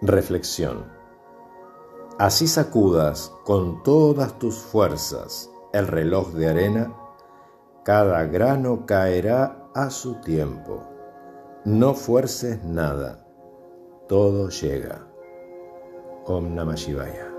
Reflexión. Así sacudas con todas tus fuerzas el reloj de arena, cada grano caerá a su tiempo. No fuerces nada, todo llega. Om Namah Shivaya.